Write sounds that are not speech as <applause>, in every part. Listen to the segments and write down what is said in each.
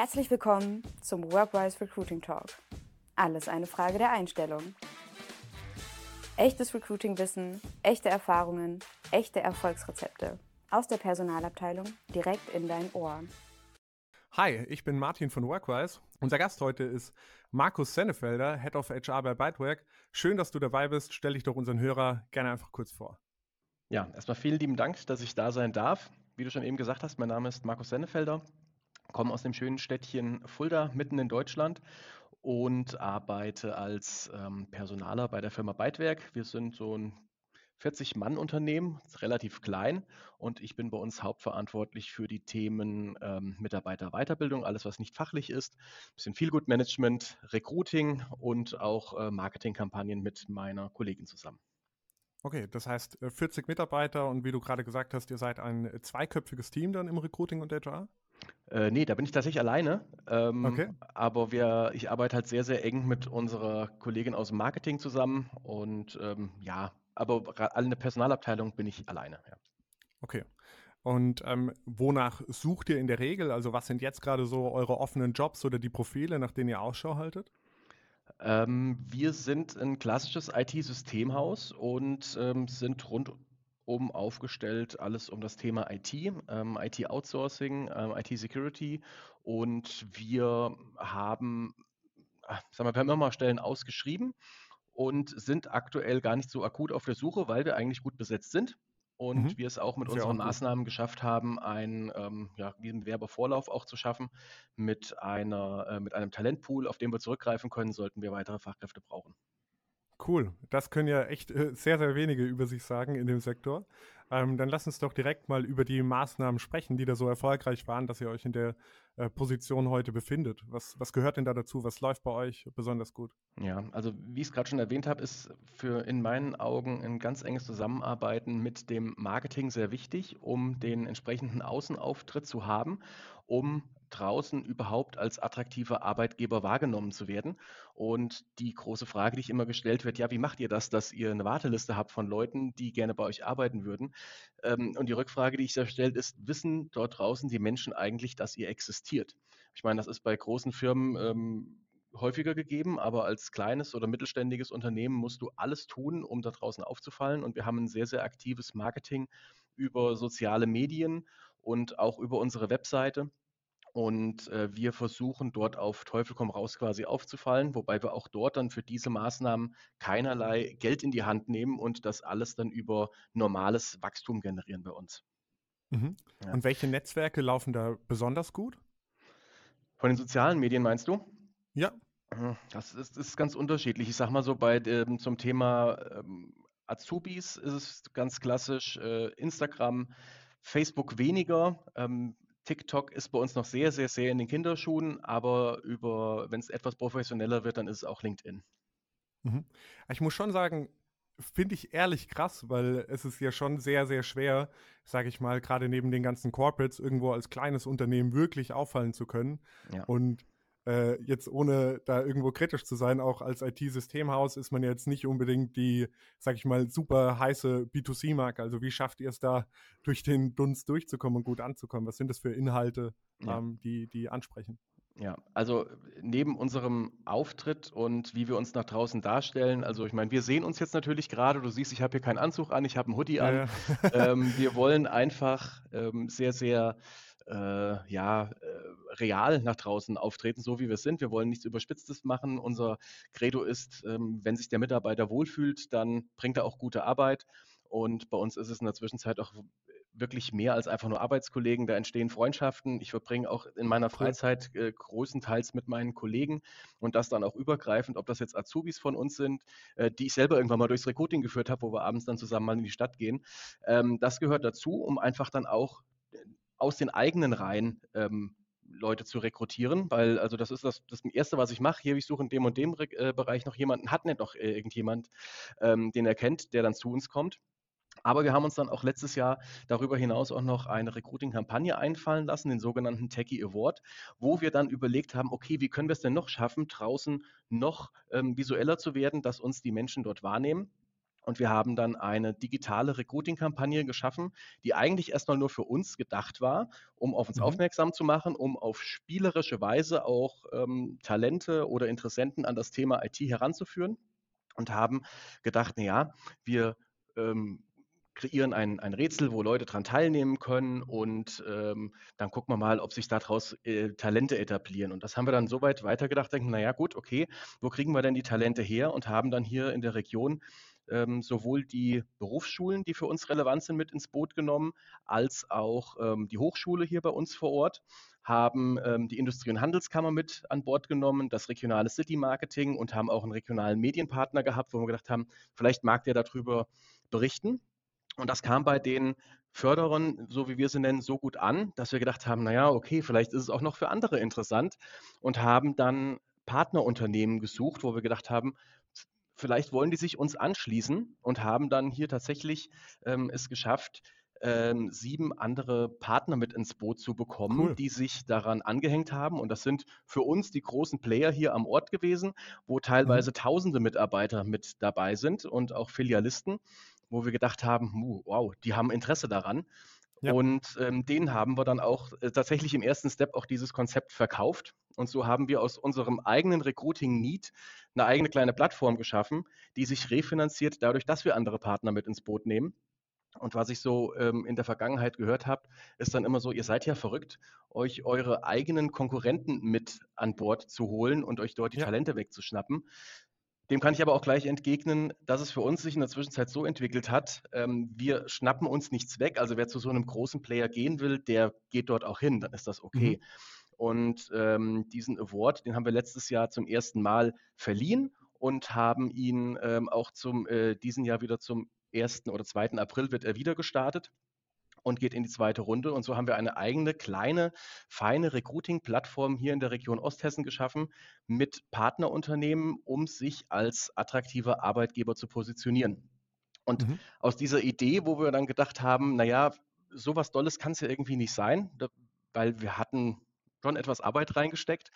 Herzlich willkommen zum Workwise Recruiting Talk. Alles eine Frage der Einstellung. Echtes Recruiting-Wissen, echte Erfahrungen, echte Erfolgsrezepte. Aus der Personalabteilung direkt in dein Ohr. Hi, ich bin Martin von Workwise. Unser Gast heute ist Markus Sennefelder, Head of HR bei Bytework. Schön, dass du dabei bist. Stell dich doch unseren Hörer gerne einfach kurz vor. Ja, erstmal vielen lieben Dank, dass ich da sein darf. Wie du schon eben gesagt hast, mein Name ist Markus Sennefelder komme aus dem schönen Städtchen Fulda mitten in Deutschland und arbeite als ähm, Personaler bei der Firma Bytewerk. Wir sind so ein 40-Mann-Unternehmen, relativ klein und ich bin bei uns hauptverantwortlich für die Themen ähm, Mitarbeiterweiterbildung, alles was nicht fachlich ist, ein bisschen Feelgood-Management, Recruiting und auch äh, Marketingkampagnen mit meiner Kollegin zusammen. Okay, das heißt 40 äh, Mitarbeiter und wie du gerade gesagt hast, ihr seid ein äh, zweiköpfiges Team dann im Recruiting und HR? Äh, ne, da bin ich tatsächlich alleine. Ähm, okay. Aber wir, ich arbeite halt sehr, sehr eng mit unserer Kollegin aus dem Marketing zusammen und ähm, ja, aber alle Personalabteilung bin ich alleine. Ja. Okay. Und ähm, wonach sucht ihr in der Regel? Also was sind jetzt gerade so eure offenen Jobs oder die Profile, nach denen ihr Ausschau haltet? Ähm, wir sind ein klassisches IT-Systemhaus und ähm, sind rund um aufgestellt, alles um das Thema IT, ähm, IT-Outsourcing, ähm, IT-Security und wir haben, ah, sagen wir, wir haben immer Stellen ausgeschrieben und sind aktuell gar nicht so akut auf der Suche, weil wir eigentlich gut besetzt sind und mhm. wir es auch mit Sehr unseren auch Maßnahmen geschafft haben, einen, ähm, ja, einen Werbevorlauf auch zu schaffen mit, einer, äh, mit einem Talentpool, auf den wir zurückgreifen können, sollten wir weitere Fachkräfte brauchen. Cool. Das können ja echt äh, sehr, sehr wenige über sich sagen in dem Sektor. Ähm, dann lass uns doch direkt mal über die Maßnahmen sprechen, die da so erfolgreich waren, dass ihr euch in der äh, Position heute befindet. Was, was gehört denn da dazu? Was läuft bei euch besonders gut? Ja, also wie ich es gerade schon erwähnt habe, ist für in meinen Augen ein ganz enges Zusammenarbeiten mit dem Marketing sehr wichtig, um den entsprechenden Außenauftritt zu haben, um draußen überhaupt als attraktiver Arbeitgeber wahrgenommen zu werden. Und die große Frage, die ich immer gestellt wird, ja, wie macht ihr das, dass ihr eine Warteliste habt von Leuten, die gerne bei euch arbeiten würden? Ähm, und die Rückfrage, die ich da stelle, ist, wissen dort draußen die Menschen eigentlich, dass ihr existiert? Ich meine, das ist bei großen Firmen ähm, häufiger gegeben, aber als kleines oder mittelständiges Unternehmen musst du alles tun, um da draußen aufzufallen. Und wir haben ein sehr, sehr aktives Marketing über soziale Medien und auch über unsere Webseite. Und äh, wir versuchen dort auf Teufel komm raus quasi aufzufallen, wobei wir auch dort dann für diese Maßnahmen keinerlei Geld in die Hand nehmen und das alles dann über normales Wachstum generieren bei uns. Mhm. Ja. Und welche Netzwerke laufen da besonders gut? Von den sozialen Medien meinst du? Ja. Mhm. Das ist, ist ganz unterschiedlich. Ich sage mal so, bei ähm, zum Thema ähm, Azubis ist es ganz klassisch äh, Instagram, Facebook weniger. Ähm, TikTok ist bei uns noch sehr, sehr, sehr in den Kinderschuhen, aber über, wenn es etwas professioneller wird, dann ist es auch LinkedIn. Mhm. Ich muss schon sagen, finde ich ehrlich krass, weil es ist ja schon sehr, sehr schwer, sage ich mal, gerade neben den ganzen Corporates irgendwo als kleines Unternehmen wirklich auffallen zu können. Ja. Und äh, jetzt ohne da irgendwo kritisch zu sein, auch als IT-Systemhaus ist man jetzt nicht unbedingt die, sag ich mal, super heiße B2C-Marke. Also wie schafft ihr es da, durch den Dunst durchzukommen und gut anzukommen? Was sind das für Inhalte, ja. ähm, die, die ansprechen? Ja, also neben unserem Auftritt und wie wir uns nach draußen darstellen, also ich meine, wir sehen uns jetzt natürlich gerade, du siehst, ich habe hier keinen Anzug an, ich habe einen Hoodie an. Ja, ja. ähm, wir wollen einfach ähm, sehr, sehr äh, ja, äh, real nach draußen auftreten, so wie wir sind. Wir wollen nichts Überspitztes machen. Unser Credo ist, ähm, wenn sich der Mitarbeiter wohlfühlt, dann bringt er auch gute Arbeit. Und bei uns ist es in der Zwischenzeit auch wirklich mehr als einfach nur Arbeitskollegen. Da entstehen Freundschaften. Ich verbringe auch in meiner Freizeit äh, größtenteils mit meinen Kollegen und das dann auch übergreifend, ob das jetzt Azubis von uns sind, äh, die ich selber irgendwann mal durchs Recruiting geführt habe, wo wir abends dann zusammen mal in die Stadt gehen. Ähm, das gehört dazu, um einfach dann auch aus den eigenen Reihen ähm, Leute zu rekrutieren, weil also das ist das, das Erste, was ich mache. Hier, ich suche in dem und dem äh, Bereich noch jemanden, hat nicht noch äh, irgendjemand, ähm, den er kennt, der dann zu uns kommt. Aber wir haben uns dann auch letztes Jahr darüber hinaus auch noch eine Recruiting-Kampagne einfallen lassen, den sogenannten Techie Award, wo wir dann überlegt haben, okay, wie können wir es denn noch schaffen, draußen noch ähm, visueller zu werden, dass uns die Menschen dort wahrnehmen. Und wir haben dann eine digitale Recruiting-Kampagne geschaffen, die eigentlich erstmal nur für uns gedacht war, um auf uns mhm. aufmerksam zu machen, um auf spielerische Weise auch ähm, Talente oder Interessenten an das Thema IT heranzuführen. Und haben gedacht, naja, wir ähm, kreieren ein, ein Rätsel, wo Leute daran teilnehmen können und ähm, dann gucken wir mal, ob sich daraus äh, Talente etablieren. Und das haben wir dann so weit weitergedacht, denken, naja gut, okay, wo kriegen wir denn die Talente her und haben dann hier in der Region ähm, sowohl die Berufsschulen, die für uns relevant sind, mit ins Boot genommen, als auch ähm, die Hochschule hier bei uns vor Ort, haben ähm, die Industrie- und Handelskammer mit an Bord genommen, das regionale City Marketing und haben auch einen regionalen Medienpartner gehabt, wo wir gedacht haben, vielleicht mag der darüber berichten. Und das kam bei den Förderern, so wie wir sie nennen, so gut an, dass wir gedacht haben, naja, okay, vielleicht ist es auch noch für andere interessant und haben dann Partnerunternehmen gesucht, wo wir gedacht haben, vielleicht wollen die sich uns anschließen und haben dann hier tatsächlich ähm, es geschafft, ähm, sieben andere Partner mit ins Boot zu bekommen, cool. die sich daran angehängt haben. Und das sind für uns die großen Player hier am Ort gewesen, wo mhm. teilweise mhm. tausende Mitarbeiter mit dabei sind und auch Filialisten wo wir gedacht haben, wow, die haben Interesse daran. Ja. Und ähm, denen haben wir dann auch äh, tatsächlich im ersten Step auch dieses Konzept verkauft. Und so haben wir aus unserem eigenen Recruiting-Need eine eigene kleine Plattform geschaffen, die sich refinanziert dadurch, dass wir andere Partner mit ins Boot nehmen. Und was ich so ähm, in der Vergangenheit gehört habe, ist dann immer so, ihr seid ja verrückt, euch eure eigenen Konkurrenten mit an Bord zu holen und euch dort die ja. Talente wegzuschnappen. Dem kann ich aber auch gleich entgegnen, dass es für uns sich in der Zwischenzeit so entwickelt hat, ähm, wir schnappen uns nichts weg. Also wer zu so einem großen Player gehen will, der geht dort auch hin, dann ist das okay. Mhm. Und ähm, diesen Award, den haben wir letztes Jahr zum ersten Mal verliehen und haben ihn ähm, auch zum äh, diesen Jahr wieder zum 1. oder 2. April wird er wieder gestartet und geht in die zweite Runde. Und so haben wir eine eigene, kleine, feine Recruiting-Plattform hier in der Region Osthessen geschaffen mit Partnerunternehmen, um sich als attraktiver Arbeitgeber zu positionieren. Und mhm. aus dieser Idee, wo wir dann gedacht haben, naja, sowas Dolles kann es ja irgendwie nicht sein, weil wir hatten schon etwas Arbeit reingesteckt.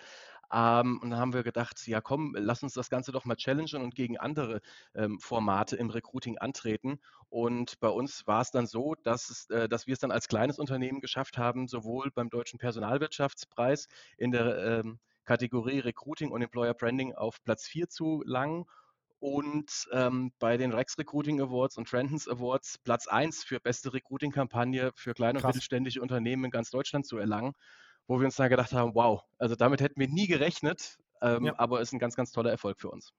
Ähm, und dann haben wir gedacht, ja komm, lass uns das Ganze doch mal challengen und gegen andere ähm, Formate im Recruiting antreten. Und bei uns war es dann so, dass, es, äh, dass wir es dann als kleines Unternehmen geschafft haben, sowohl beim Deutschen Personalwirtschaftspreis in der ähm, Kategorie Recruiting und Employer Branding auf Platz 4 zu langen und ähm, bei den Rex Recruiting Awards und Trendens Awards Platz 1 für beste Recruiting-Kampagne für kleine Krass. und mittelständische Unternehmen in ganz Deutschland zu erlangen wo wir uns dann gedacht haben, wow, also damit hätten wir nie gerechnet, ähm, ja. aber ist ein ganz, ganz toller Erfolg für uns.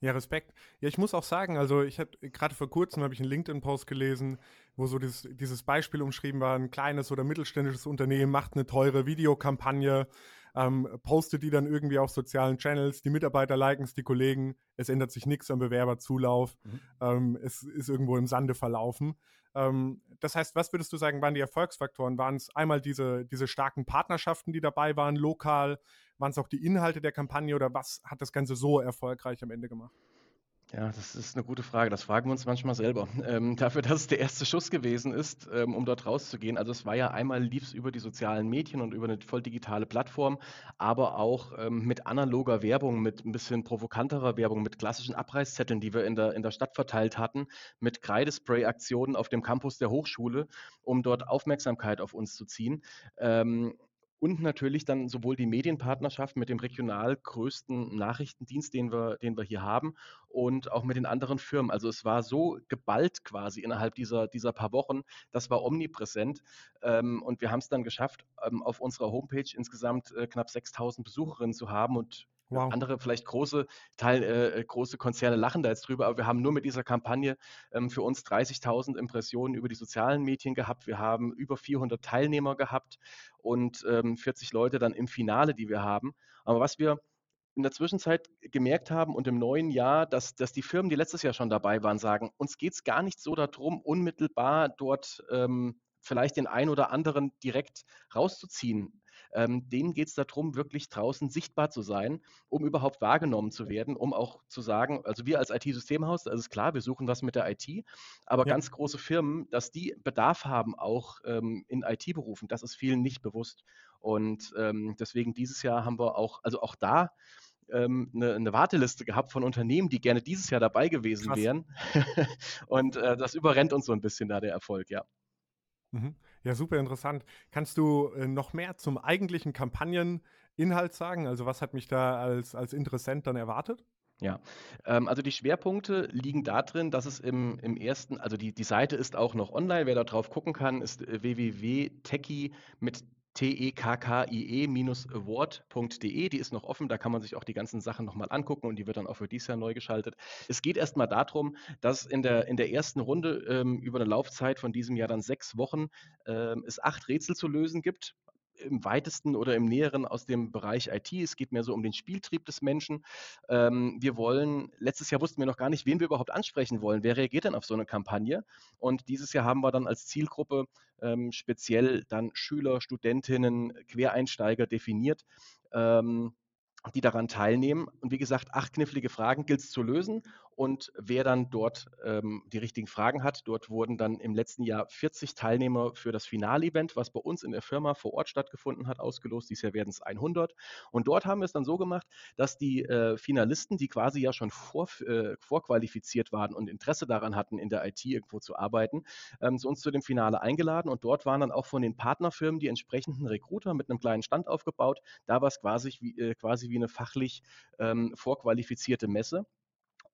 Ja, Respekt. Ja, ich muss auch sagen, also ich habe gerade vor kurzem habe ich einen LinkedIn-Post gelesen, wo so dieses, dieses Beispiel umschrieben war, ein kleines oder mittelständisches Unternehmen macht eine teure Videokampagne, ähm, postet die dann irgendwie auf sozialen Channels, die Mitarbeiter liken es, die Kollegen, es ändert sich nichts am Bewerberzulauf, mhm. ähm, es ist irgendwo im Sande verlaufen. Ähm, das heißt, was würdest du sagen, waren die Erfolgsfaktoren? Waren es einmal diese, diese starken Partnerschaften, die dabei waren, lokal? Waren es auch die Inhalte der Kampagne oder was hat das Ganze so erfolgreich am Ende gemacht? Ja, das ist eine gute Frage. Das fragen wir uns manchmal selber. <laughs> Ähm, dafür, dass es der erste Schuss gewesen ist, ähm, um dort rauszugehen. Also es war ja einmal lief über die sozialen Medien und über eine voll digitale Plattform, aber auch ähm, mit analoger Werbung, mit ein bisschen provokanterer Werbung, mit klassischen Abreißzetteln, die wir in der, in der Stadt verteilt hatten, mit Kreidespray-Aktionen auf dem Campus der Hochschule, um dort Aufmerksamkeit auf uns zu ziehen. Und natürlich dann sowohl die Medienpartnerschaft mit dem regional größten Nachrichtendienst, den wir, den wir hier haben, und auch mit den anderen Firmen. Also es war so geballt quasi innerhalb dieser, dieser paar Wochen, das war omnipräsent. Ähm, und wir haben es dann geschafft, ähm, auf unserer Homepage insgesamt äh, knapp 6000 Besucherinnen zu haben und Wow. Andere vielleicht große Teil, äh, äh, große Konzerne lachen da jetzt drüber, aber wir haben nur mit dieser Kampagne ähm, für uns 30.000 Impressionen über die sozialen Medien gehabt. Wir haben über 400 Teilnehmer gehabt und ähm, 40 Leute dann im Finale, die wir haben. Aber was wir in der Zwischenzeit gemerkt haben und im neuen Jahr, dass, dass die Firmen, die letztes Jahr schon dabei waren, sagen, uns geht es gar nicht so darum, unmittelbar dort ähm, vielleicht den einen oder anderen direkt rauszuziehen ähm, denen geht es darum, wirklich draußen sichtbar zu sein, um überhaupt wahrgenommen zu werden, um auch zu sagen, also wir als IT-Systemhaus, das ist klar, wir suchen was mit der IT, aber ja. ganz große Firmen, dass die Bedarf haben, auch ähm, in IT-Berufen, das ist vielen nicht bewusst. Und ähm, deswegen dieses Jahr haben wir auch, also auch da ähm, eine, eine, Warteliste gehabt von Unternehmen, die gerne dieses Jahr dabei gewesen Krass. wären. <laughs> und äh, das überrennt uns so ein bisschen da der Erfolg, ja. Mhm. Ja, super interessant. Kannst du äh, noch mehr zum eigentlichen Kampagneninhalt sagen? Also was hat mich da als, als Interessent dann erwartet? Ja, ähm, also die Schwerpunkte liegen darin, dass es im, im ersten, also die, die Seite ist auch noch online, wer da drauf gucken kann, ist äh, www.techie mit tekkie-award.de. Die ist noch offen, da kann man sich auch die ganzen Sachen nochmal angucken und die wird dann auch für dieses Jahr neu geschaltet. Es geht erstmal darum, dass in der, in der ersten Runde ähm, über eine Laufzeit von diesem Jahr dann sechs Wochen ähm, es acht Rätsel zu lösen gibt im weitesten oder im näheren aus dem Bereich IT. Es geht mehr so um den Spieltrieb des Menschen. Ähm, wir wollen, letztes Jahr wussten wir noch gar nicht, wen wir überhaupt ansprechen wollen. Wer reagiert denn auf so eine Kampagne? Und dieses Jahr haben wir dann als Zielgruppe ähm, speziell dann Schüler, Studentinnen, Quereinsteiger definiert. Ähm, die daran teilnehmen. Und wie gesagt, acht knifflige Fragen gilt es zu lösen. Und wer dann dort ähm, die richtigen Fragen hat, dort wurden dann im letzten Jahr 40 Teilnehmer für das Finalevent, was bei uns in der Firma vor Ort stattgefunden hat, ausgelost. Dieses Jahr werden es 100. Und dort haben wir es dann so gemacht, dass die äh, Finalisten, die quasi ja schon vor, äh, vorqualifiziert waren und Interesse daran hatten, in der IT irgendwo zu arbeiten, ähm, zu uns zu dem Finale eingeladen. Und dort waren dann auch von den Partnerfirmen die entsprechenden Recruiter mit einem kleinen Stand aufgebaut. Da war es quasi, wie, äh, quasi wie eine fachlich ähm, vorqualifizierte Messe.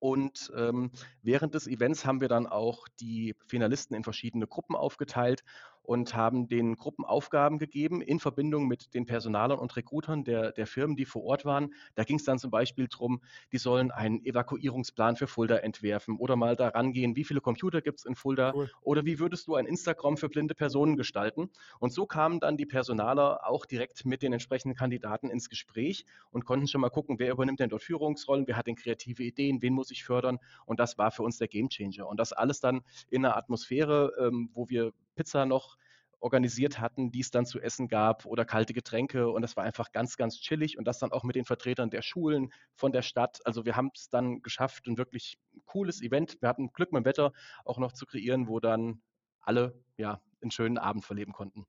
Und ähm, während des Events haben wir dann auch die Finalisten in verschiedene Gruppen aufgeteilt und haben den Gruppen Aufgaben gegeben in Verbindung mit den Personalern und Rekrutern der, der Firmen, die vor Ort waren. Da ging es dann zum Beispiel darum, die sollen einen Evakuierungsplan für Fulda entwerfen oder mal daran gehen, wie viele Computer gibt es in Fulda cool. oder wie würdest du ein Instagram für blinde Personen gestalten. Und so kamen dann die Personaler auch direkt mit den entsprechenden Kandidaten ins Gespräch und konnten schon mal gucken, wer übernimmt denn dort Führungsrollen, wer hat denn kreative Ideen, wen muss ich fördern. Und das war für uns der Gamechanger. Und das alles dann in einer Atmosphäre, ähm, wo wir Pizza noch organisiert hatten, die es dann zu essen gab oder kalte Getränke. Und das war einfach ganz, ganz chillig. Und das dann auch mit den Vertretern der Schulen von der Stadt. Also wir haben es dann geschafft, ein wirklich cooles Event. Wir hatten Glück mit dem Wetter auch noch zu kreieren, wo dann alle ja einen schönen Abend verleben konnten.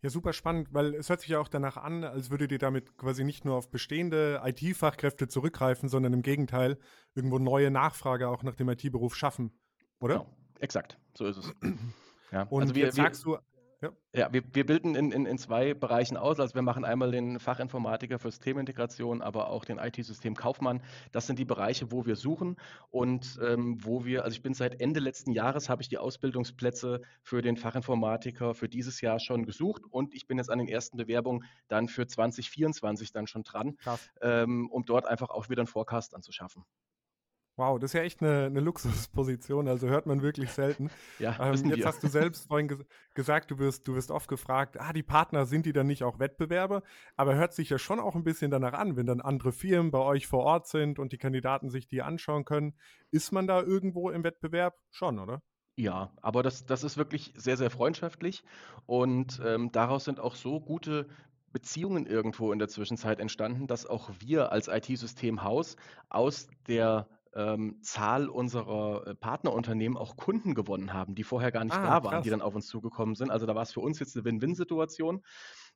Ja, super spannend, weil es hört sich ja auch danach an, als würdet ihr damit quasi nicht nur auf bestehende IT-Fachkräfte zurückgreifen, sondern im Gegenteil irgendwo neue Nachfrage auch nach dem IT-Beruf schaffen, oder? Genau, exakt, so ist es. <clears throat> Ja, und also wir, jetzt sagst du, ja, ja wir, wir bilden in, in, in zwei Bereichen aus. Also wir machen einmal den Fachinformatiker für Systemintegration, aber auch den IT-System Kaufmann. Das sind die Bereiche, wo wir suchen und ähm, wo wir, also ich bin seit Ende letzten Jahres, habe ich die Ausbildungsplätze für den Fachinformatiker für dieses Jahr schon gesucht und ich bin jetzt an den ersten Bewerbungen dann für 2024 dann schon dran, ähm, um dort einfach auch wieder einen Forecast anzuschaffen. Wow, das ist ja echt eine, eine Luxusposition, also hört man wirklich selten. <laughs> ja, ähm, jetzt wir. hast du selbst vorhin ges gesagt, du wirst, du wirst oft gefragt, ah, die Partner, sind die dann nicht auch Wettbewerber? Aber hört sich ja schon auch ein bisschen danach an, wenn dann andere Firmen bei euch vor Ort sind und die Kandidaten sich die anschauen können. Ist man da irgendwo im Wettbewerb? Schon, oder? Ja, aber das, das ist wirklich sehr, sehr freundschaftlich und ähm, daraus sind auch so gute Beziehungen irgendwo in der Zwischenzeit entstanden, dass auch wir als IT-Systemhaus aus der ähm, Zahl unserer äh, Partnerunternehmen auch Kunden gewonnen haben, die vorher gar nicht ah, da waren, krass. die dann auf uns zugekommen sind. Also da war es für uns jetzt eine Win-Win-Situation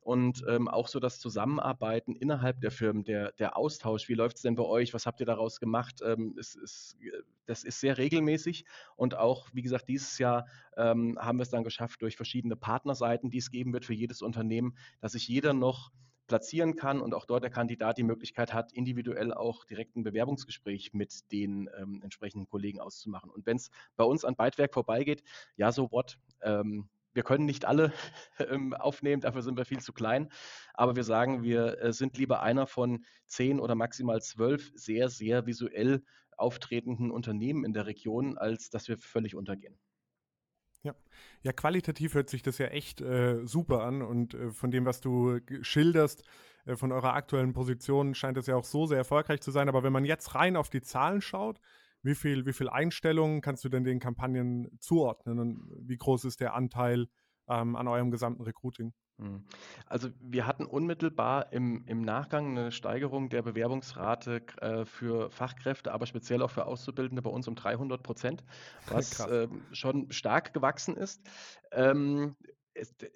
und ähm, auch so das Zusammenarbeiten innerhalb der Firmen, der, der Austausch, wie läuft es denn bei euch, was habt ihr daraus gemacht, ähm, ist, ist, äh, das ist sehr regelmäßig und auch, wie gesagt, dieses Jahr ähm, haben wir es dann geschafft durch verschiedene Partnerseiten, die es geben wird für jedes Unternehmen, dass sich jeder noch platzieren kann und auch dort der Kandidat die Möglichkeit hat, individuell auch direkt ein Bewerbungsgespräch mit den ähm, entsprechenden Kollegen auszumachen. Und wenn es bei uns an Beitwerk vorbeigeht, ja, so what? Ähm, wir können nicht alle <laughs> ähm, aufnehmen, dafür sind wir viel zu klein. Aber wir sagen, wir äh, sind lieber einer von zehn oder maximal zwölf sehr, sehr visuell auftretenden Unternehmen in der Region, als dass wir völlig untergehen. Ja. ja, qualitativ hört sich das ja echt äh, super an und äh, von dem, was du schilderst, äh, von eurer aktuellen Position scheint es ja auch so sehr erfolgreich zu sein. Aber wenn man jetzt rein auf die Zahlen schaut, wie viel, wie viel Einstellungen kannst du denn den Kampagnen zuordnen und wie groß ist der Anteil ähm, an eurem gesamten Recruiting? Mhm. Also wir hatten unmittelbar im, im Nachgang eine Steigerung der Bewerbungsrate äh, für Fachkräfte, aber speziell auch für Auszubildende bei uns um 300 Prozent, <laughs> was äh, schon stark gewachsen ist. Ähm,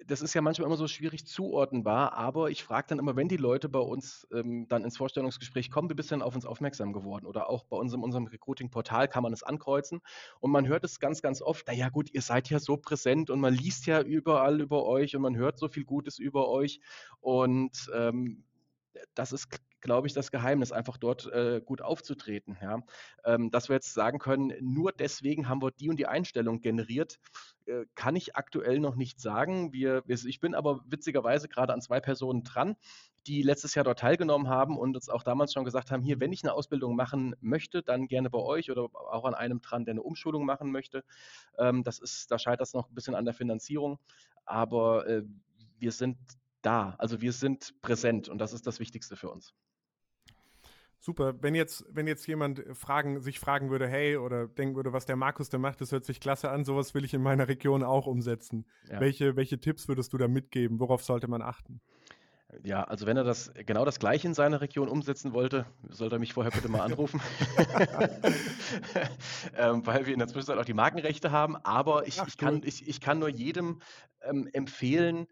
das ist ja manchmal immer so schwierig zuordnenbar, aber ich frage dann immer, wenn die Leute bei uns ähm, dann ins Vorstellungsgespräch kommen, wie bist du denn auf uns aufmerksam geworden? Oder auch bei uns in unserem Recruiting-Portal kann man es ankreuzen und man hört es ganz, ganz oft, naja gut, ihr seid ja so präsent und man liest ja überall über euch und man hört so viel Gutes über euch und ähm, das ist glaube ich, das Geheimnis, einfach dort äh, gut aufzutreten. Ja? Ähm, dass wir jetzt sagen können, nur deswegen haben wir die und die Einstellung generiert, äh, kann ich aktuell noch nicht sagen. Wir, ich bin aber witzigerweise gerade an zwei Personen dran, die letztes Jahr dort teilgenommen haben und uns auch damals schon gesagt haben, hier, wenn ich eine Ausbildung machen möchte, dann gerne bei euch oder auch an einem dran, der eine Umschulung machen möchte. Ähm, das ist, da scheitert es noch ein bisschen an der Finanzierung, aber äh, wir sind da, also wir sind präsent und das ist das Wichtigste für uns. Super. Wenn jetzt, wenn jetzt jemand fragen, sich fragen würde, hey, oder denken würde, was der Markus da macht, das hört sich klasse an, sowas will ich in meiner Region auch umsetzen. Ja. Welche, welche Tipps würdest du da mitgeben? Worauf sollte man achten? Ja, also wenn er das genau das gleiche in seiner Region umsetzen wollte, sollte er mich vorher bitte mal anrufen. <laughs> <laughs> ähm, weil wir in der Zwischenzeit auch die Markenrechte haben. Aber ich, Ach, ich, kann, ich, ich kann nur jedem ähm, empfehlen,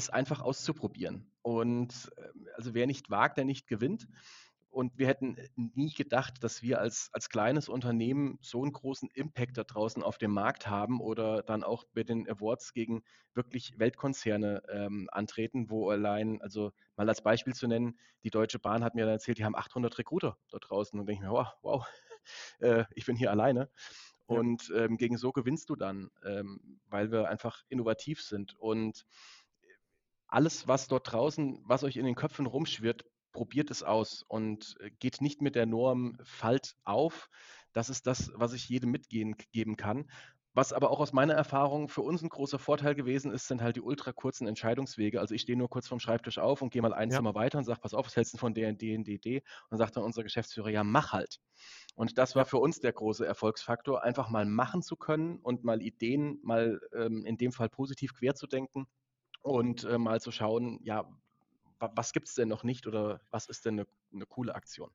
es einfach auszuprobieren. Und ähm, also wer nicht wagt, der nicht gewinnt. Und wir hätten äh, nie gedacht, dass wir als, als kleines Unternehmen so einen großen Impact da draußen auf dem Markt haben oder dann auch bei den Awards gegen wirklich Weltkonzerne ähm, antreten, wo allein, also mal als Beispiel zu nennen, die Deutsche Bahn hat mir dann erzählt, die haben 800 Recruiter da draußen. Und denke ich mir, wow, wow <laughs> äh, ich bin hier alleine. Und ähm, gegen so gewinnst du dann, ähm, weil wir einfach innovativ sind. Und alles, was dort draußen, was euch in den Köpfen rumschwirrt, probiert es aus und äh, geht nicht mit der Norm, fallt auf. Das ist das, was ich jedem mitgeben kann. Was aber auch aus meiner Erfahrung für uns ein großer Vorteil gewesen ist, sind halt die ultra kurzen Entscheidungswege. Also ich stehe nur kurz vom Schreibtisch auf und gehe mal ein ja. Zimmer weiter und sage, pass auf, was hältst du von der, D, D, D? Und sagt dann unser Geschäftsführer, ja, mach halt. Und das war für uns der große Erfolgsfaktor, einfach mal machen zu können und mal Ideen mal ähm, in dem Fall positiv quer zu denken und äh, mal zu schauen, ja, was gibt es denn noch nicht oder was ist denn eine, eine coole Aktion?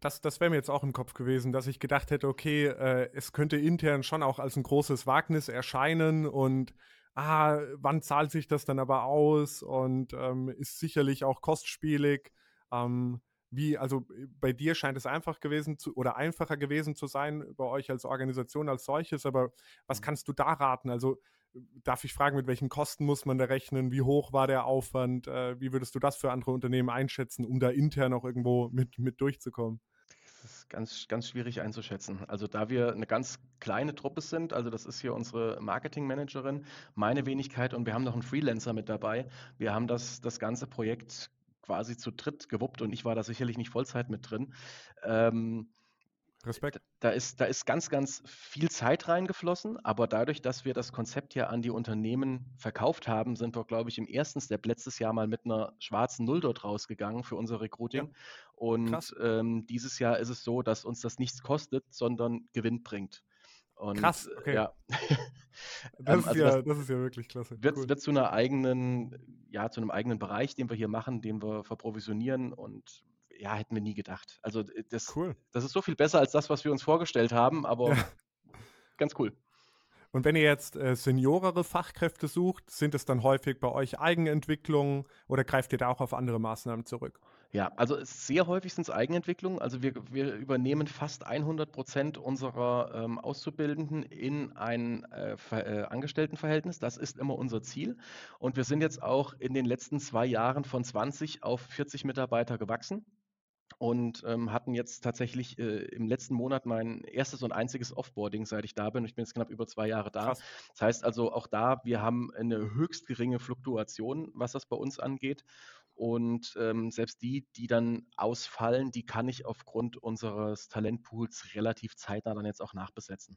Das, das wäre mir jetzt auch im Kopf gewesen, dass ich gedacht hätte, okay, äh, es könnte intern schon auch als ein großes Wagnis erscheinen und ah, wann zahlt sich das dann aber aus und ähm, ist sicherlich auch kostspielig. Ähm, wie, also bei dir scheint es einfach gewesen zu oder einfacher gewesen zu sein, bei euch als Organisation als solches, aber was mhm. kannst du da raten? Also darf ich fragen, mit welchen Kosten muss man da rechnen? Wie hoch war der Aufwand? Äh, wie würdest du das für andere Unternehmen einschätzen, um da intern auch irgendwo mit, mit durchzukommen? Das ist ganz, ganz schwierig einzuschätzen. Also da wir eine ganz kleine Truppe sind, also das ist hier unsere Marketingmanagerin, meine Wenigkeit und wir haben noch einen Freelancer mit dabei. Wir haben das, das ganze Projekt quasi zu dritt gewuppt und ich war da sicherlich nicht Vollzeit mit drin. Ähm, Respekt. Da ist, da ist ganz, ganz viel Zeit reingeflossen, aber dadurch, dass wir das Konzept ja an die Unternehmen verkauft haben, sind wir, glaube ich, im ersten Step letztes Jahr mal mit einer schwarzen Null dort rausgegangen für unser Recruiting. Ja. Und ähm, dieses Jahr ist es so, dass uns das nichts kostet, sondern Gewinn bringt. Und, Krass, okay. Ja. <laughs> das, ist also ja, das, das, ist ja wirklich klasse. Wird, cool. wird zu einer eigenen, ja, zu einem eigenen Bereich, den wir hier machen, den wir verprovisionieren und ja, hätten wir nie gedacht. Also das, cool. das ist so viel besser als das, was wir uns vorgestellt haben, aber ja. ganz cool. Und wenn ihr jetzt äh, seniorere Fachkräfte sucht, sind es dann häufig bei euch Eigenentwicklungen oder greift ihr da auch auf andere Maßnahmen zurück? Ja, also sehr häufig sind es Eigenentwicklungen. Also wir, wir übernehmen fast 100 Prozent unserer ähm, Auszubildenden in ein äh, äh, Angestelltenverhältnis. Das ist immer unser Ziel. Und wir sind jetzt auch in den letzten zwei Jahren von 20 auf 40 Mitarbeiter gewachsen und ähm, hatten jetzt tatsächlich äh, im letzten Monat mein erstes und einziges Offboarding, seit ich da bin. Ich bin jetzt knapp über zwei Jahre da. Krass. Das heißt also auch da, wir haben eine höchst geringe Fluktuation, was das bei uns angeht. Und ähm, selbst die, die dann ausfallen, die kann ich aufgrund unseres Talentpools relativ zeitnah dann jetzt auch nachbesetzen.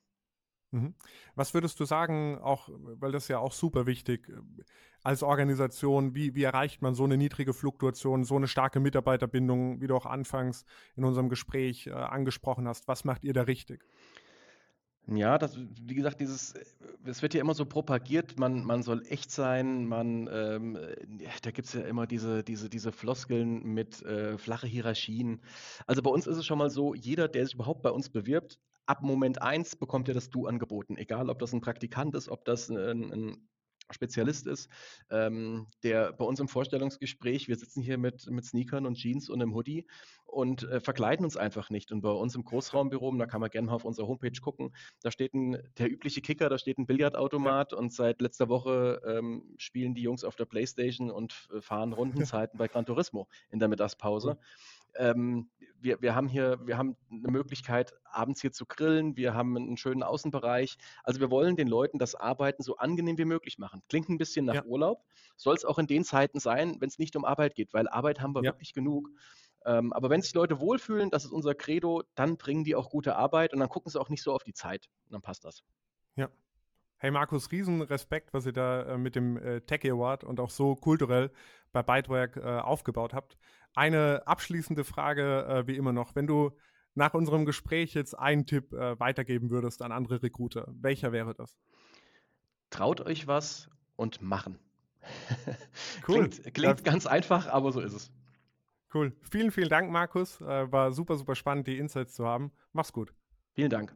Mhm. Was würdest du sagen, auch, weil das ja auch super wichtig, äh, als Organisation, wie, wie erreicht man so eine niedrige Fluktuation, so eine starke Mitarbeiterbindung, wie du auch anfangs in unserem Gespräch äh, angesprochen hast? Was macht ihr da richtig? Ja, das, wie gesagt, dieses, es wird ja immer so propagiert, man, man soll echt sein, man, ähm, da gibt es ja immer diese, diese, diese Floskeln mit äh, flache Hierarchien. Also bei uns ist es schon mal so, jeder, der sich überhaupt bei uns bewirbt, ab Moment 1 bekommt er das Du angeboten. Egal, ob das ein Praktikant ist, ob das ein, ein Spezialist ist, ähm, der bei uns im Vorstellungsgespräch, wir sitzen hier mit, mit Sneakern und Jeans und einem Hoodie und äh, verkleiden uns einfach nicht. Und bei uns im Großraumbüro, da kann man gerne mal auf unserer Homepage gucken, da steht ein, der übliche Kicker, da steht ein Billardautomat und seit letzter Woche ähm, spielen die Jungs auf der Playstation und äh, fahren <laughs> Rundenzeiten bei Gran Turismo in der Mittagspause. Ähm, wir, wir haben hier, wir haben eine Möglichkeit, abends hier zu grillen, wir haben einen schönen Außenbereich. Also wir wollen den Leuten das Arbeiten so angenehm wie möglich machen. Klingt ein bisschen nach ja. Urlaub, soll es auch in den Zeiten sein, wenn es nicht um Arbeit geht, weil Arbeit haben wir ja. wirklich genug. Ähm, aber wenn sich Leute wohlfühlen, das ist unser Credo, dann bringen die auch gute Arbeit und dann gucken sie auch nicht so auf die Zeit. Und dann passt das. Ja. Hey Markus, riesen Respekt, was ihr da äh, mit dem äh, Tech Award und auch so kulturell bei Bytework äh, aufgebaut habt. Eine abschließende Frage, äh, wie immer noch. Wenn du nach unserem Gespräch jetzt einen Tipp äh, weitergeben würdest an andere Recruiter, welcher wäre das? Traut euch was und machen. <laughs> Cool. klingt, klingt ganz einfach, aber so ist es. Cool. Vielen, vielen Dank, Markus. Äh, war super, super spannend, die Insights zu haben. Mach's gut. Vielen Dank.